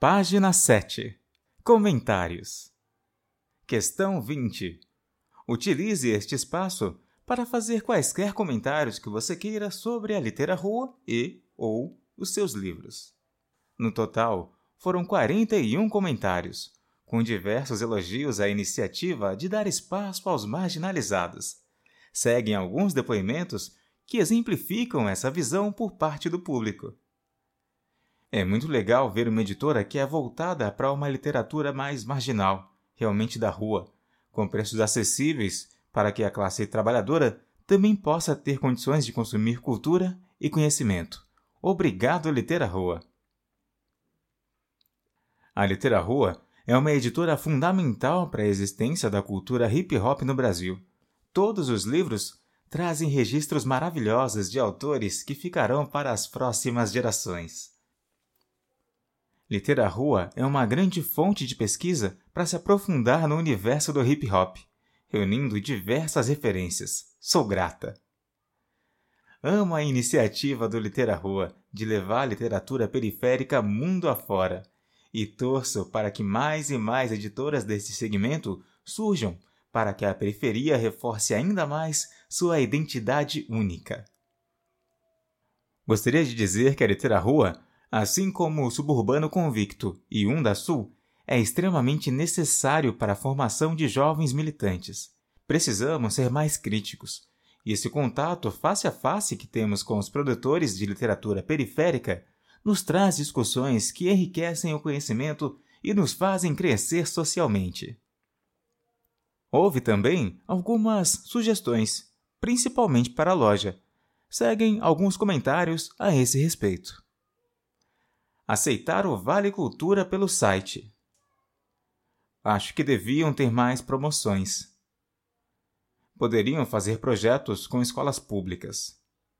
Página 7. Comentários. Questão 20. Utilize este espaço para fazer quaisquer comentários que você queira sobre a Litera Rua e ou os seus livros. No total, foram 41 comentários, com diversos elogios à iniciativa de dar espaço aos marginalizados. Seguem alguns depoimentos que exemplificam essa visão por parte do público. É muito legal ver uma editora que é voltada para uma literatura mais marginal, realmente da rua, com preços acessíveis para que a classe trabalhadora também possa ter condições de consumir cultura e conhecimento. Obrigado, Litera Rua! A Litera Rua é uma editora fundamental para a existência da cultura hip hop no Brasil. Todos os livros trazem registros maravilhosos de autores que ficarão para as próximas gerações. Litera Rua é uma grande fonte de pesquisa para se aprofundar no universo do hip hop, reunindo diversas referências. Sou grata. Amo a iniciativa do Litera Rua de levar a literatura periférica mundo afora e torço para que mais e mais editoras deste segmento surjam para que a periferia reforce ainda mais sua identidade única. Gostaria de dizer que a Litera Rua assim como o suburbano convicto e um da Sul, é extremamente necessário para a formação de jovens militantes. Precisamos ser mais críticos. E esse contato face a face que temos com os produtores de literatura periférica nos traz discussões que enriquecem o conhecimento e nos fazem crescer socialmente. Houve também algumas sugestões, principalmente para a loja. Seguem alguns comentários a esse respeito aceitar o Vale Cultura pelo site. Acho que deviam ter mais promoções. Poderiam fazer projetos com escolas públicas.